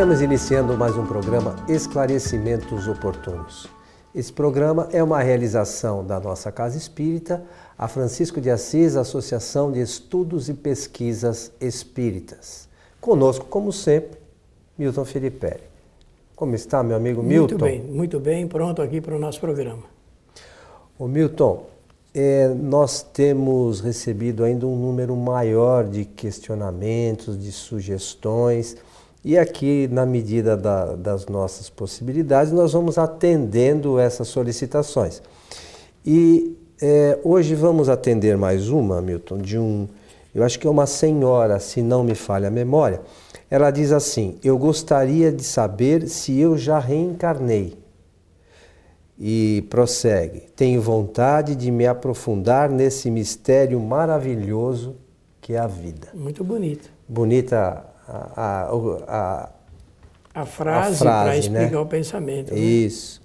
Estamos iniciando mais um programa Esclarecimentos Oportunos. Esse programa é uma realização da nossa Casa Espírita, a Francisco de Assis, Associação de Estudos e Pesquisas Espíritas. Conosco, como sempre, Milton Felipe. Como está, meu amigo Milton? Muito bem, muito bem, pronto aqui para o nosso programa. Ô Milton, é, nós temos recebido ainda um número maior de questionamentos, de sugestões, e aqui, na medida da, das nossas possibilidades, nós vamos atendendo essas solicitações. E é, hoje vamos atender mais uma, Milton, de um, eu acho que é uma senhora, se não me falha a memória. Ela diz assim: Eu gostaria de saber se eu já reencarnei. E prossegue: Tenho vontade de me aprofundar nesse mistério maravilhoso que é a vida. Muito bonito. Bonita a, a, a, frase, frase para explicar né? o pensamento. Né? Isso.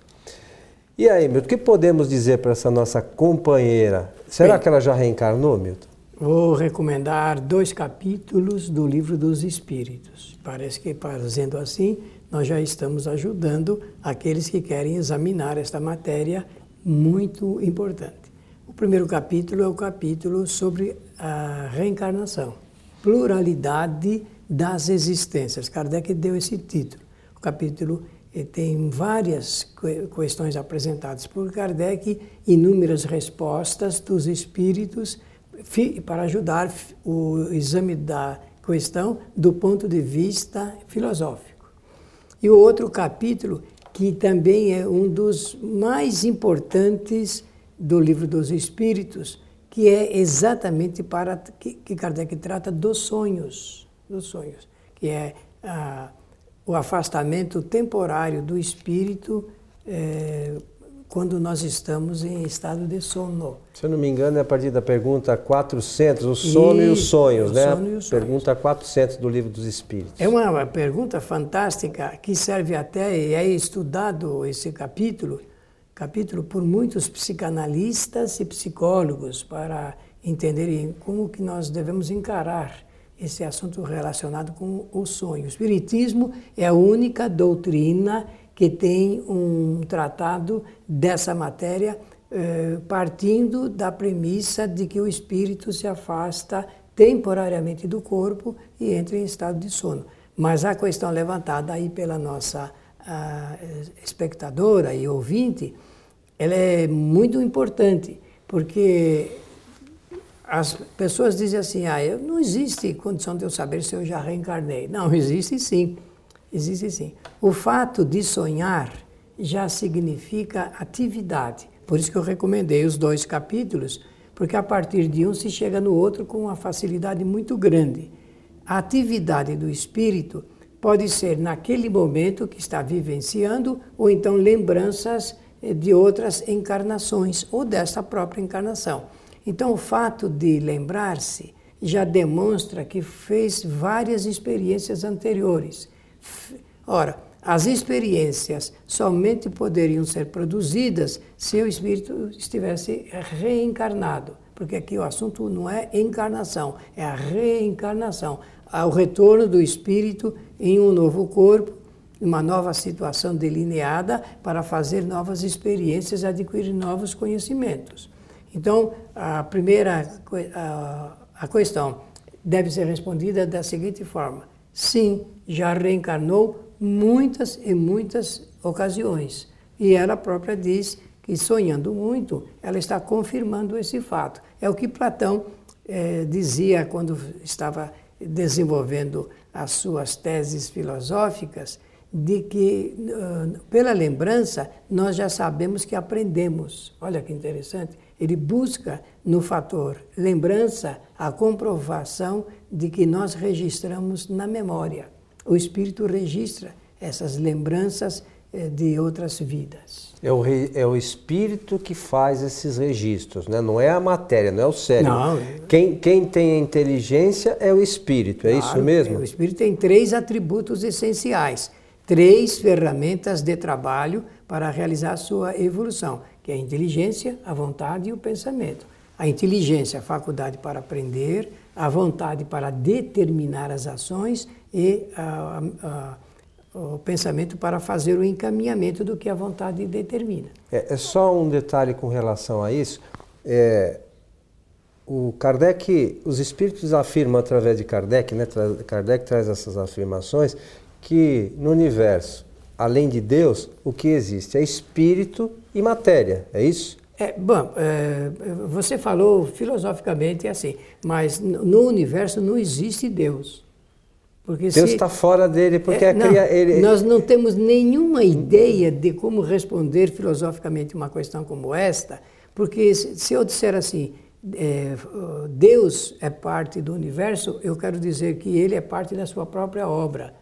E aí, Milton, o que podemos dizer para essa nossa companheira? Será Bem, que ela já reencarnou, Milton? Vou recomendar dois capítulos do Livro dos Espíritos. Parece que, fazendo assim, nós já estamos ajudando aqueles que querem examinar esta matéria muito importante. O primeiro capítulo é o capítulo sobre a reencarnação, pluralidade das existências. Kardec deu esse título. O capítulo eh, tem várias questões apresentadas por Kardec, inúmeras respostas dos espíritos para ajudar o exame da questão do ponto de vista filosófico. E o outro capítulo, que também é um dos mais importantes do livro dos Espíritos, que é exatamente para que Kardec trata dos sonhos dos sonhos, que é ah, o afastamento temporário do espírito é, quando nós estamos em estado de sono. Se eu não me engano, é a partir da pergunta 400, o sono e, e os sonhos, né? Sono e os pergunta sonhos. 400 do Livro dos Espíritos. É uma pergunta fantástica que serve até, e é estudado esse capítulo, capítulo por muitos psicanalistas e psicólogos para entenderem como que nós devemos encarar esse assunto relacionado com o sonho. O Espiritismo é a única doutrina que tem um tratado dessa matéria eh, partindo da premissa de que o espírito se afasta temporariamente do corpo e entra em estado de sono. Mas a questão levantada aí pela nossa espectadora e ouvinte, ela é muito importante, porque as pessoas dizem assim, ah, eu, não existe condição de eu saber se eu já reencarnei. Não, existe sim, existe sim. O fato de sonhar já significa atividade. Por isso que eu recomendei os dois capítulos, porque a partir de um se chega no outro com uma facilidade muito grande. A atividade do espírito pode ser naquele momento que está vivenciando, ou então lembranças eh, de outras encarnações, ou desta própria encarnação. Então, o fato de lembrar-se já demonstra que fez várias experiências anteriores. Ora, as experiências somente poderiam ser produzidas se o espírito estivesse reencarnado, porque aqui o assunto não é encarnação, é a reencarnação, o retorno do espírito em um novo corpo, uma nova situação delineada para fazer novas experiências, adquirir novos conhecimentos. Então, a primeira a, questão deve ser respondida da seguinte forma: sim, já reencarnou muitas e muitas ocasiões. E ela própria diz que, sonhando muito, ela está confirmando esse fato. É o que Platão eh, dizia quando estava desenvolvendo as suas teses filosóficas, de que, uh, pela lembrança, nós já sabemos que aprendemos. Olha que interessante ele busca no fator lembrança a comprovação de que nós registramos na memória. O espírito registra essas lembranças eh, de outras vidas. É o, é o espírito que faz esses registros, né? não é a matéria, não é o cérebro. Não. Quem, quem tem a inteligência é o espírito, é claro, isso mesmo? O espírito tem três atributos essenciais, três ferramentas de trabalho para realizar a sua evolução que é a inteligência, a vontade e o pensamento. A inteligência, a faculdade para aprender, a vontade para determinar as ações e a, a, o pensamento para fazer o encaminhamento do que a vontade determina. É, é só um detalhe com relação a isso. É, o Kardec, os espíritos afirmam através de Kardec, né, Kardec traz essas afirmações, que no universo, além de Deus, o que existe é espírito e matéria, é isso? É, bom, é, você falou filosoficamente assim, mas no universo não existe Deus. Porque Deus está fora dele, porque é, não, cria, ele... Nós não temos nenhuma ideia de como responder filosoficamente uma questão como esta, porque se eu disser assim, é, Deus é parte do universo, eu quero dizer que ele é parte da sua própria obra,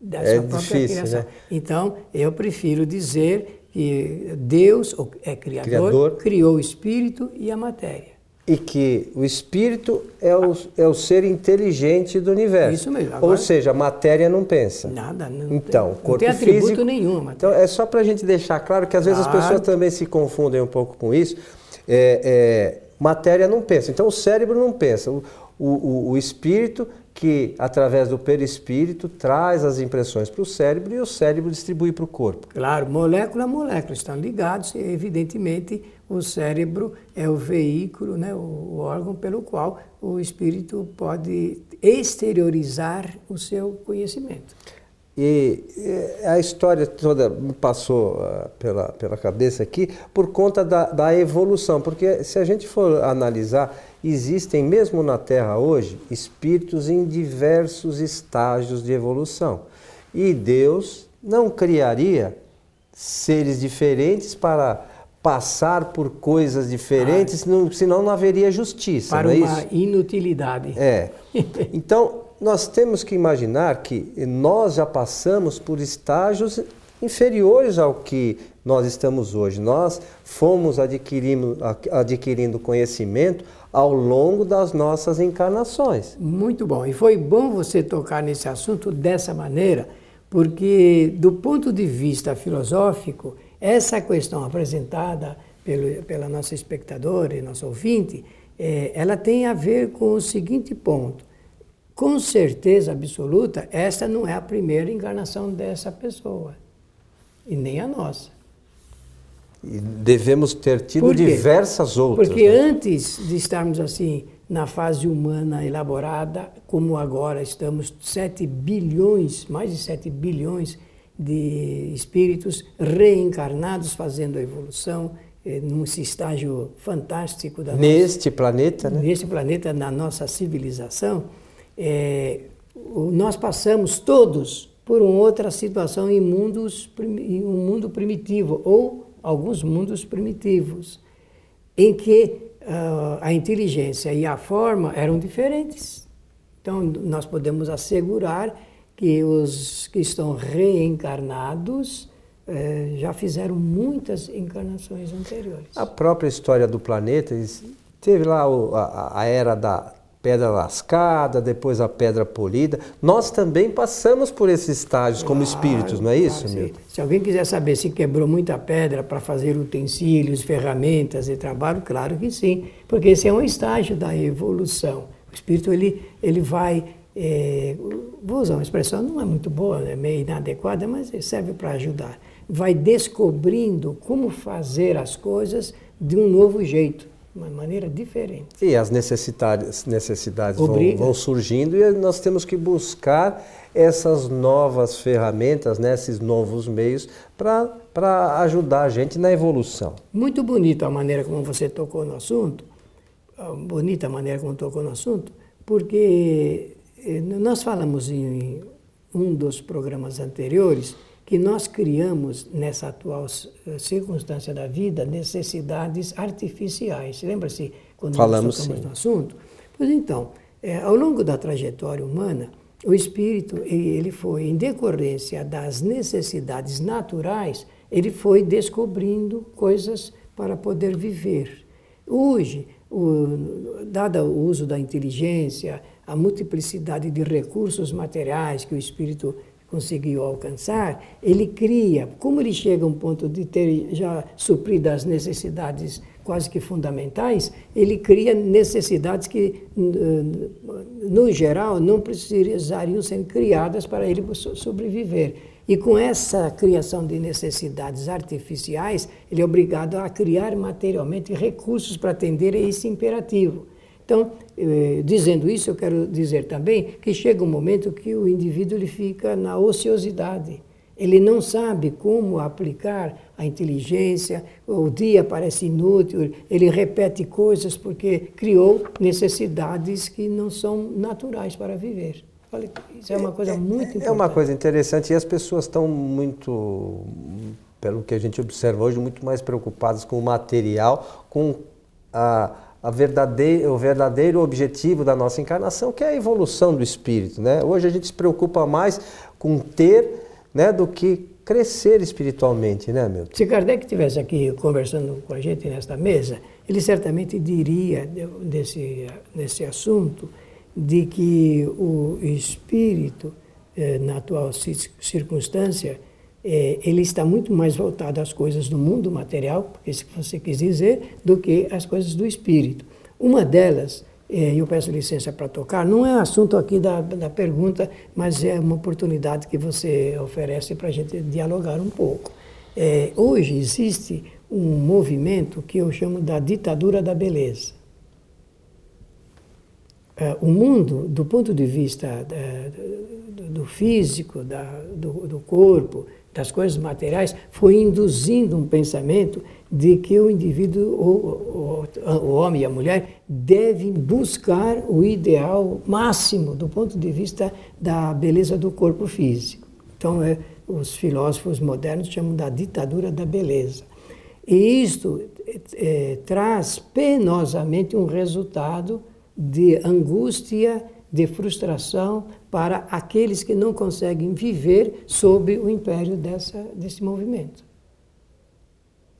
da é sua própria difícil, criação. Né? Então, eu prefiro dizer que Deus é criador, criador, criou o espírito e a matéria. E que o espírito é o, é o ser inteligente do universo. Isso mesmo. Agora, Ou seja, a matéria não pensa. Nada, não então, tem, corpo não tem atributo físico, nenhum. Então, é só para a gente deixar claro que às vezes claro. as pessoas também se confundem um pouco com isso. É, é, matéria não pensa. Então, o cérebro não pensa. O, o, o espírito que, através do perispírito, traz as impressões para o cérebro e o cérebro distribui para o corpo. Claro, molécula a molécula estão ligados e, evidentemente, o cérebro é o veículo, né, o órgão pelo qual o espírito pode exteriorizar o seu conhecimento. E a história toda me passou uh, pela, pela cabeça aqui por conta da, da evolução, porque se a gente for analisar, existem mesmo na Terra hoje espíritos em diversos estágios de evolução. E Deus não criaria seres diferentes para passar por coisas diferentes, ah, não, senão não haveria justiça. Para não é uma isso? inutilidade. É. Então, nós temos que imaginar que nós já passamos por estágios inferiores ao que nós estamos hoje. Nós fomos adquirindo, adquirindo conhecimento ao longo das nossas encarnações. Muito bom. E foi bom você tocar nesse assunto dessa maneira, porque, do ponto de vista filosófico, essa questão apresentada pelo, pela nossa espectadora e nosso ouvinte, é, ela tem a ver com o seguinte ponto com certeza absoluta, esta não é a primeira encarnação dessa pessoa. E nem a nossa. E devemos ter tido diversas outras. Porque né? antes de estarmos assim na fase humana elaborada, como agora estamos 7 bilhões, mais de 7 bilhões de espíritos reencarnados fazendo a evolução, eh, nesse estágio fantástico da neste nossa, planeta, né? Neste planeta, na nossa civilização, é, nós passamos todos por uma outra situação em, mundos, em um mundo primitivo, ou alguns mundos primitivos, em que uh, a inteligência e a forma eram diferentes. Então, nós podemos assegurar que os que estão reencarnados eh, já fizeram muitas encarnações anteriores. A própria história do planeta teve lá a, a era da pedra lascada, depois a pedra polida. Nós também passamos por esses estágios como espíritos, não é isso, claro, Milton? Se alguém quiser saber se quebrou muita pedra para fazer utensílios, ferramentas e trabalho, claro que sim, porque esse é um estágio da evolução. O espírito ele, ele vai, é, vou usar uma expressão, não é muito boa, é meio inadequada, mas serve para ajudar. Vai descobrindo como fazer as coisas de um novo jeito uma maneira diferente. E as necessidades, necessidades vão, vão, surgindo e nós temos que buscar essas novas ferramentas, né, esses novos meios para ajudar a gente na evolução. Muito bonita a maneira como você tocou no assunto, ah, bonita a maneira como tocou no assunto, porque eh, nós falamos em um dos programas anteriores que nós criamos nessa atual eh, circunstância da vida necessidades artificiais. Lembra-se quando Falamos nós tocamos sim. no assunto? Pois então, é, ao longo da trajetória humana, o espírito ele foi em decorrência das necessidades naturais, ele foi descobrindo coisas para poder viver. Hoje, o, dado o uso da inteligência, a multiplicidade de recursos materiais que o espírito conseguiu alcançar, ele cria, como ele chega a um ponto de ter já suprido as necessidades quase que fundamentais, ele cria necessidades que, no geral, não precisariam ser criadas para ele sobreviver. E com essa criação de necessidades artificiais, ele é obrigado a criar materialmente recursos para atender a esse imperativo. Então, eh, dizendo isso, eu quero dizer também que chega um momento que o indivíduo ele fica na ociosidade. Ele não sabe como aplicar a inteligência, o dia parece inútil, ele repete coisas porque criou necessidades que não são naturais para viver. Isso é uma coisa muito importante. É uma coisa interessante e as pessoas estão muito, pelo que a gente observa hoje, muito mais preocupadas com o material, com a, a o verdadeiro objetivo da nossa encarnação, que é a evolução do espírito. Né? Hoje a gente se preocupa mais com ter né, do que crescer espiritualmente, né, Milton? Se Kardec estivesse aqui conversando com a gente nesta mesa, ele certamente diria desse, desse assunto de que o espírito, eh, na atual circunstância, eh, ele está muito mais voltado às coisas do mundo material, porque isso que você quis dizer, do que às coisas do espírito. Uma delas, eh, eu peço licença para tocar, não é assunto aqui da, da pergunta, mas é uma oportunidade que você oferece para a gente dialogar um pouco. hoje existe um movimento que eu chamo da ditadura da beleza. Uh, o mundo, do ponto de vista do, do, físico, da, do, do, corpo, das coisas materiais, foi induzindo um pensamento de que o indivíduo, o, o, o homem e a mulher, devem buscar o ideal máximo do ponto de vista da beleza do corpo físico. Então, é, os filósofos modernos chamam da ditadura da beleza. E isto é, traz penosamente um resultado de angústia, de frustração para aqueles que não conseguem viver sob o império dessa, desse movimento.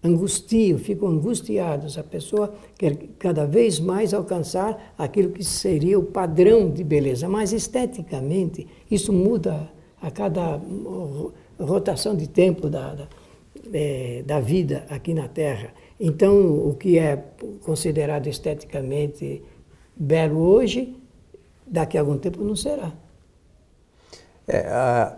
Angustiam, ficam angustiados. A pessoa quer cada vez mais alcançar aquilo que seria o padrão de beleza, mas esteticamente isso muda a cada rotação de tempo da, da, é, da vida aqui na Terra. Então, o que é considerado esteticamente belo hoje, daqui a algum tempo não será. É,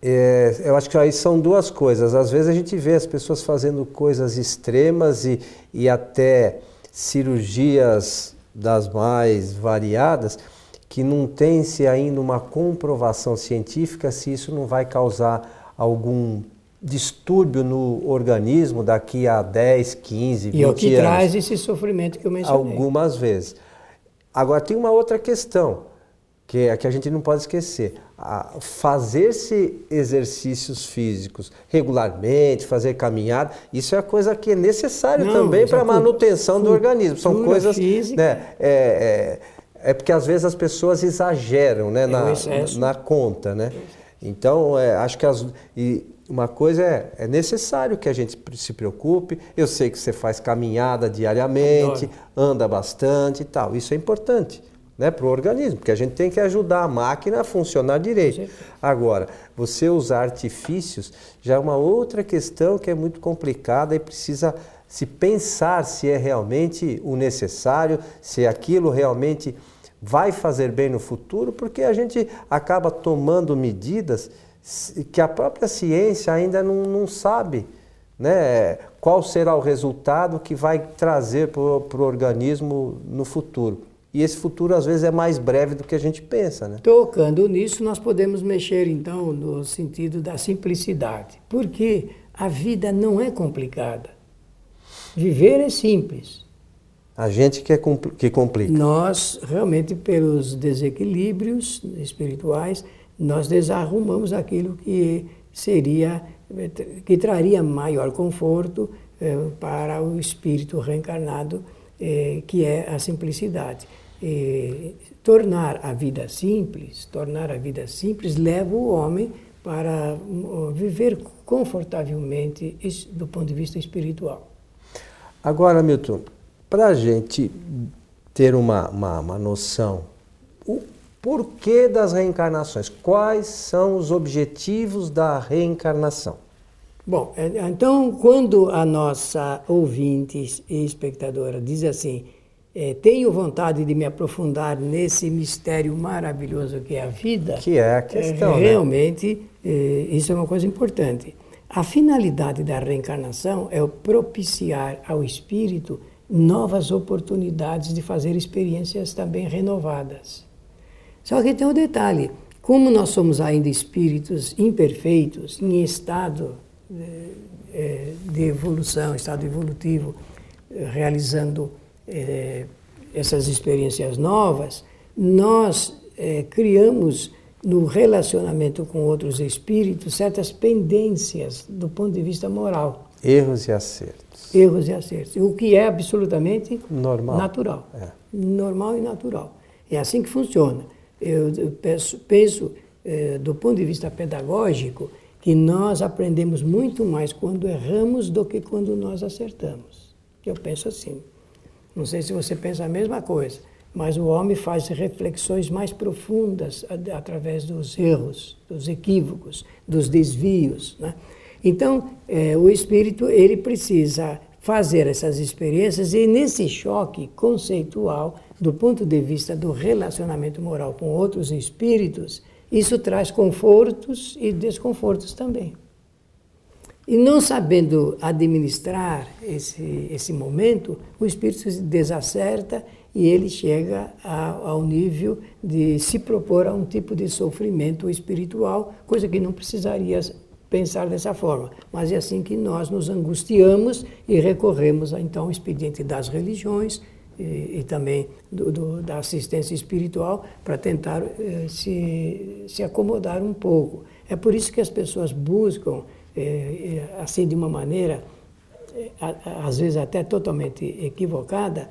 é, eu acho que aí são duas coisas. Às vezes a gente vê as pessoas fazendo coisas extremas e, e até cirurgias das mais variadas que não tem-se ainda uma comprovação científica se isso não vai causar algum distúrbio no organismo daqui a 10, 15, 20 anos. E é o que anos. traz esse sofrimento que eu mencionei. Algumas vezes. Agora, tem uma outra questão, que é a que a gente não pode esquecer. Fazer-se exercícios físicos regularmente, fazer caminhada, isso é coisa que é necessário não, também para a manutenção do organismo. São coisas. Física. Né, é, é, é, porque às vezes as pessoas exageram né, é na, na conta. Né? Então, é, acho que as. E, uma coisa é, é necessário que a gente se preocupe. Eu sei que você faz caminhada diariamente, Adoro. anda bastante e tal. Isso é importante né, para o organismo, porque a gente tem que ajudar a máquina a funcionar direito. Agora, você usar artifícios já é uma outra questão que é muito complicada e precisa se pensar se é realmente o necessário, se aquilo realmente vai fazer bem no futuro, porque a gente acaba tomando medidas que a própria ciência ainda não, não sabe né, qual será o resultado que vai trazer para o organismo no futuro. E esse futuro às vezes é mais breve do que a gente pensa. Né? Tocando nisso, nós podemos mexer então no sentido da simplicidade. Porque a vida não é complicada. Viver é simples. A gente que, é compl que complica. Nós, realmente, pelos desequilíbrios espirituais, nós desarrumamos aquilo que seria, que traria maior conforto eh, para o espírito reencarnado, eh, que é a simplicidade. Eh, tornar a vida simples, tornar a vida simples leva o homem para uh, viver confortavelmente do ponto de vista espiritual. Agora, Milton, para a gente ter uma, uma, uma noção, o porquê das reencarnações? Quais são os objetivos da reencarnação? Bom, é, então, quando a nossa ouvinte e espectadora diz assim, é, tenho vontade de me aprofundar nesse mistério maravilhoso que é a vida. Que é a questão. É, realmente, né? é, isso é uma coisa importante. A finalidade da reencarnação é o propiciar ao espírito novas oportunidades de fazer experiências também renovadas. Só que tem um detalhe: como nós somos ainda espíritos imperfeitos, em estado é, é, de evolução, estado evolutivo, realizando é, essas experiências novas, nós é, criamos no relacionamento com outros espíritos certas pendências do ponto de vista moral. Erros e acertos. Erros e acertos. O que é absolutamente normal. natural. É. Normal e natural. É assim que funciona. Eu, eu penso, penso é, do ponto de vista pedagógico, que nós aprendemos muito mais quando erramos do que quando nós acertamos. Eu penso assim. Não sei se você pensa a mesma coisa, mas o homem faz reflexões mais profundas através dos erros, dos equívocos, dos desvios. Né? Então, é, o espírito ele precisa fazer essas experiências e nesse choque conceitual, do ponto de vista do relacionamento moral com outros espíritos, isso traz confortos e desconfortos também. E não sabendo administrar esse, esse momento, o espírito se desacerta e ele chega a, ao nível de se propor a um tipo de sofrimento espiritual, coisa que não precisaria pensar dessa forma. Mas é assim que nós nos angustiamos e recorremos então ao expediente das religiões e, e também do, do, da assistência espiritual para tentar eh, se, se acomodar um pouco. É por isso que as pessoas buscam assim de uma maneira, é, às vezes até totalmente equivocada,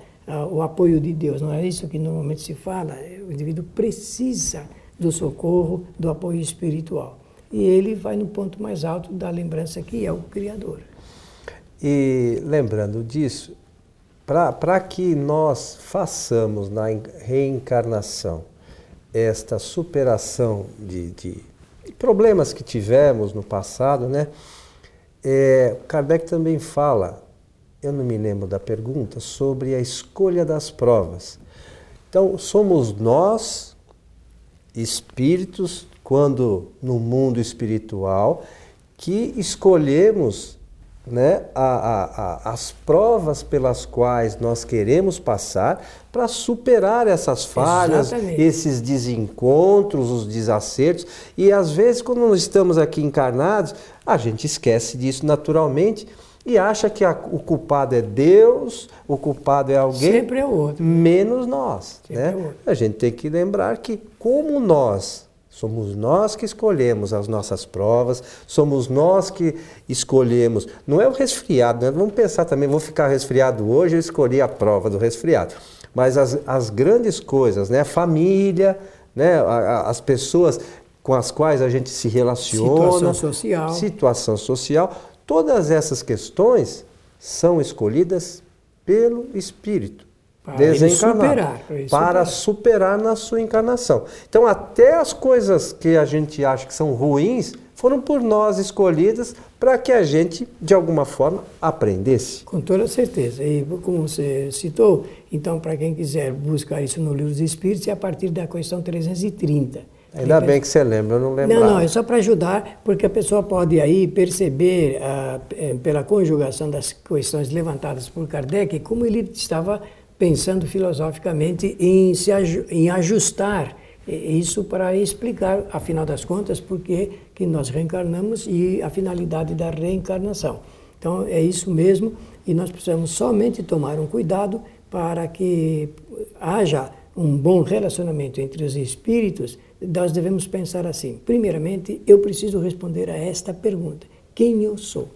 o apoio de Deus. Não é isso que normalmente se fala. O indivíduo precisa do socorro, do apoio espiritual. E ele vai no ponto mais alto da lembrança que é o Criador. E lembrando disso, para que nós façamos na reencarnação esta superação de, de problemas que tivemos no passado, né? É, Kardec também fala, eu não me lembro da pergunta, sobre a escolha das provas. Então, somos nós, espíritos, quando no mundo espiritual, que escolhemos né, a, a, a, as provas pelas quais nós queremos passar para superar essas falhas, Exatamente. esses desencontros, os desacertos. E às vezes, quando nós estamos aqui encarnados, a gente esquece disso naturalmente e acha que o culpado é Deus, o culpado é alguém. Sempre é outro. Menos nós. Né? É a gente tem que lembrar que, como nós Somos nós que escolhemos as nossas provas, somos nós que escolhemos. Não é o resfriado, né? vamos pensar também, vou ficar resfriado hoje, eu escolhi a prova do resfriado. Mas as, as grandes coisas, né? a família, né? as pessoas com as quais a gente se relaciona. Situação social. Situação social. Todas essas questões são escolhidas pelo Espírito. Para desencarnar. Superar, para, para superar na sua encarnação. Então, até as coisas que a gente acha que são ruins foram por nós escolhidas para que a gente, de alguma forma, aprendesse. Com toda certeza. E como você citou, então, para quem quiser buscar isso no Livro dos Espíritos, é a partir da questão 330. Ainda bem que você lembra, eu não lembro. Não, não, é só para ajudar, porque a pessoa pode aí perceber, ah, eh, pela conjugação das questões levantadas por Kardec, como ele estava pensando filosoficamente em, se, em ajustar isso para explicar, afinal das contas, por que, nós reencarnamos e a finalidade da reencarnação. Então, é isso mesmo, e nós precisamos somente tomar um cuidado para que haja um bom relacionamento entre os espíritos. Nós devemos pensar assim: primeiramente, eu preciso responder a esta pergunta: quem eu sou?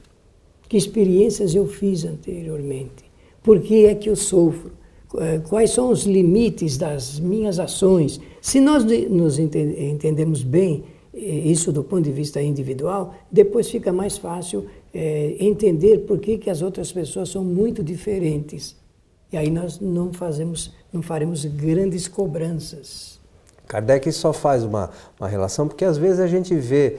Que experiências eu fiz anteriormente? Por que é que eu sofro? Eh, quais são os limites das minhas ações. Se nós nos entendemos bem eh, isso do ponto de vista individual, depois fica mais fácil é, entender por que, que as outras pessoas são muito diferentes. E aí nós não fazemos, não faremos grandes cobranças. Kardec só faz uma, uma relação porque às vezes a gente vê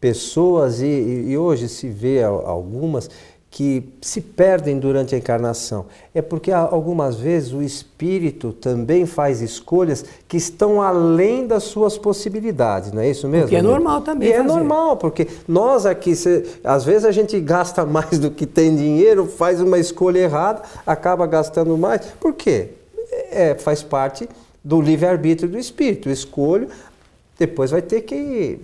pessoas e, e hoje se vê algumas que se perdem durante a encarnação? É porque algumas vezes o espírito também faz escolhas que estão além das suas possibilidades, não é isso mesmo? Que é normal também. E é normal, porque nós aqui, se, às vezes a gente gasta mais do que tem dinheiro, faz uma escolha errada, acaba gastando mais. Por quê? É, faz parte do livre-arbítrio do espírito. Eu escolho, depois vai ter que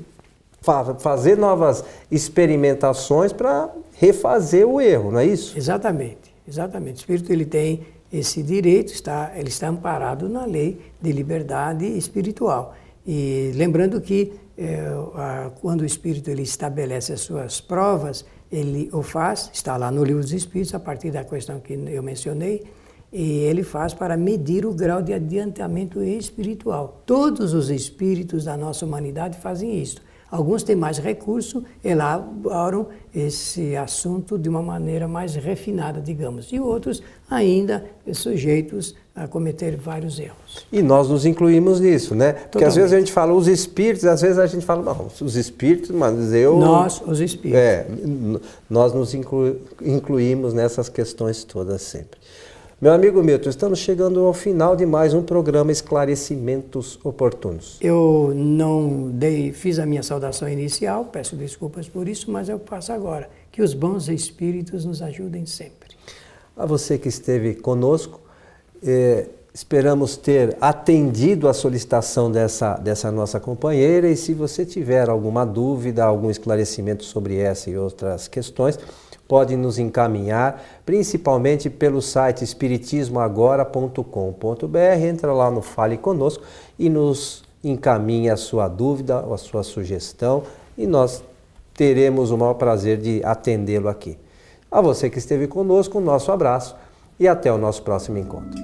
fazer novas experimentações para refazer o erro, não é isso? Exatamente, exatamente. O espírito ele tem esse direito, está, ele está amparado na lei de liberdade espiritual. E lembrando que é, a, quando o espírito ele estabelece as suas provas, ele o faz, está lá no livro dos espíritos, a partir da questão que eu mencionei, e ele faz para medir o grau de adiantamento espiritual. Todos os espíritos da nossa humanidade fazem isso. Alguns têm mais recurso, elaboram esse assunto de uma maneira mais refinada, digamos, e outros ainda sujeitos a cometer vários erros. E nós nos incluímos nisso, né? Porque Totalmente. às vezes a gente fala os espíritos, às vezes a gente fala, não, os espíritos, mas eu. Nós, os espíritos. É, nós nos inclu... incluímos nessas questões todas sempre. Meu amigo Milton, estamos chegando ao final de mais um programa Esclarecimentos Oportunos. Eu não dei, fiz a minha saudação inicial, peço desculpas por isso, mas eu passo agora. Que os bons espíritos nos ajudem sempre. A você que esteve conosco, eh, esperamos ter atendido a solicitação dessa, dessa nossa companheira e se você tiver alguma dúvida, algum esclarecimento sobre essa e outras questões, pode nos encaminhar, principalmente pelo site espiritismoagora.com.br. Entra lá no Fale Conosco e nos encaminhe a sua dúvida, a sua sugestão e nós teremos o maior prazer de atendê-lo aqui. A você que esteve conosco, um nosso abraço e até o nosso próximo encontro.